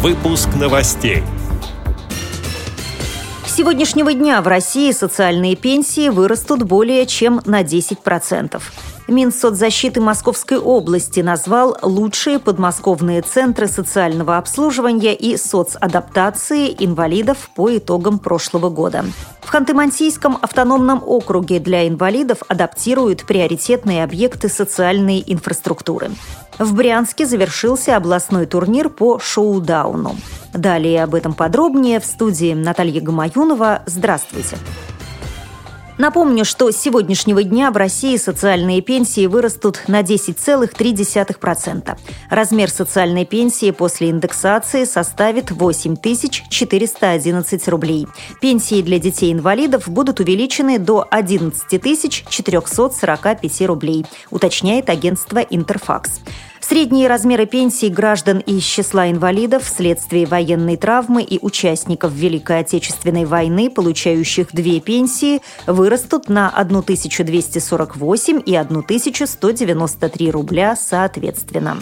Выпуск новостей. Сегодняшнего дня в России социальные пенсии вырастут более чем на 10%. Минсоцзащиты Московской области назвал лучшие подмосковные центры социального обслуживания и соцадаптации инвалидов по итогам прошлого года. В Ханты-Мансийском автономном округе для инвалидов адаптируют приоритетные объекты социальной инфраструктуры. В Брянске завершился областной турнир по шоу-дауну. Далее об этом подробнее в студии Наталья Гамаюнова. Здравствуйте. Напомню, что с сегодняшнего дня в России социальные пенсии вырастут на 10,3%. Размер социальной пенсии после индексации составит 8 411 рублей. Пенсии для детей-инвалидов будут увеличены до 11 445 рублей, уточняет агентство «Интерфакс». Средние размеры пенсий граждан из числа инвалидов вследствие военной травмы и участников Великой Отечественной войны, получающих две пенсии, вырастут на 1248 и 1193 рубля соответственно.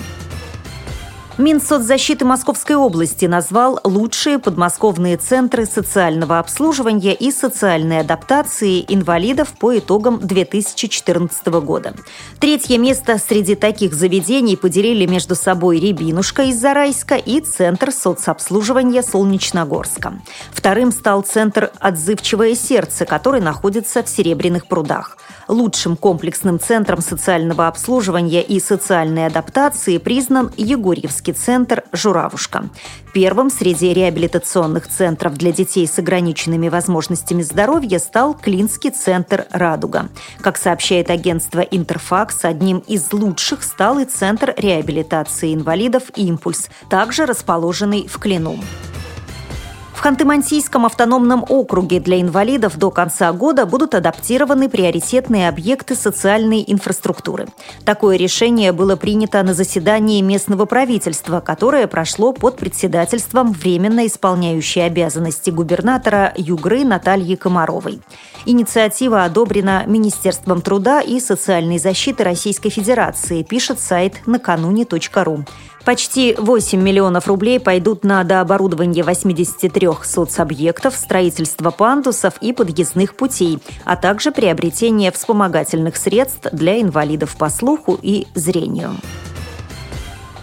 Минсоцзащиты Московской области назвал лучшие подмосковные центры социального обслуживания и социальной адаптации инвалидов по итогам 2014 года. Третье место среди таких заведений поделили между собой Рябинушка из Зарайска и Центр соцобслуживания Солнечногорска. Вторым стал Центр «Отзывчивое сердце», который находится в Серебряных прудах. Лучшим комплексным центром социального обслуживания и социальной адаптации признан Егорьевский центр «Журавушка». Первым среди реабилитационных центров для детей с ограниченными возможностями здоровья стал Клинский центр «Радуга». Как сообщает агентство «Интерфакс», одним из лучших стал и Центр реабилитации инвалидов «Импульс», также расположенный в Клину. Ханты-Мансийском автономном округе для инвалидов до конца года будут адаптированы приоритетные объекты социальной инфраструктуры. Такое решение было принято на заседании местного правительства, которое прошло под председательством временно исполняющей обязанности губернатора Югры Натальи Комаровой. Инициатива одобрена Министерством труда и социальной защиты Российской Федерации, пишет сайт накануне.ру. Почти 8 миллионов рублей пойдут на дооборудование 83 соцобъектов, строительство пандусов и подъездных путей, а также приобретение вспомогательных средств для инвалидов по слуху и зрению.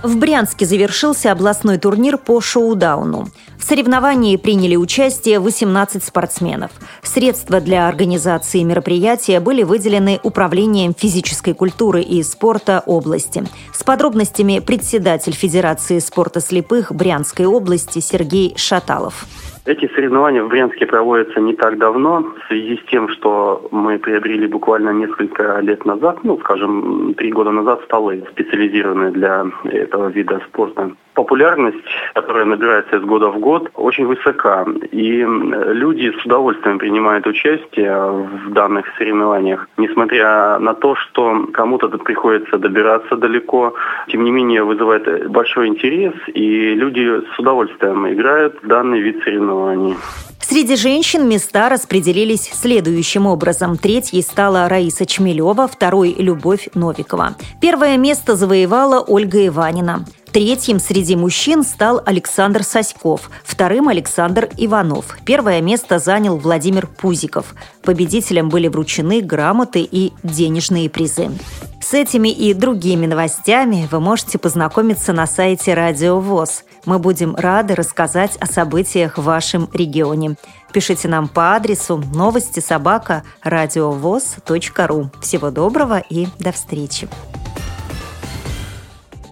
В Брянске завершился областной турнир по шоу-дауну. В соревновании приняли участие 18 спортсменов. Средства для организации мероприятия были выделены Управлением физической культуры и спорта области. С подробностями председатель Федерации спорта слепых Брянской области Сергей Шаталов. Эти соревнования в Брянске проводятся не так давно, в связи с тем, что мы приобрели буквально несколько лет назад, ну, скажем, три года назад столы, специализированные для этого вида спорта. Популярность, которая набирается из года в год, очень высока. И люди с удовольствием принимают участие в данных соревнованиях, несмотря на то, что кому-то приходится добираться далеко. Тем не менее, вызывает большой интерес, и люди с удовольствием играют в данный вид соревнований. Среди женщин места распределились следующим образом. Третьей стала Раиса Чмелева, второй – Любовь Новикова. Первое место завоевала Ольга Иванина. Третьим среди мужчин стал Александр Соськов, вторым – Александр Иванов. Первое место занял Владимир Пузиков. Победителям были вручены грамоты и денежные призы. С этими и другими новостями вы можете познакомиться на сайте Радио ВОЗ. Мы будем рады рассказать о событиях в вашем регионе. Пишите нам по адресу новости собака ру. Всего доброго и до встречи.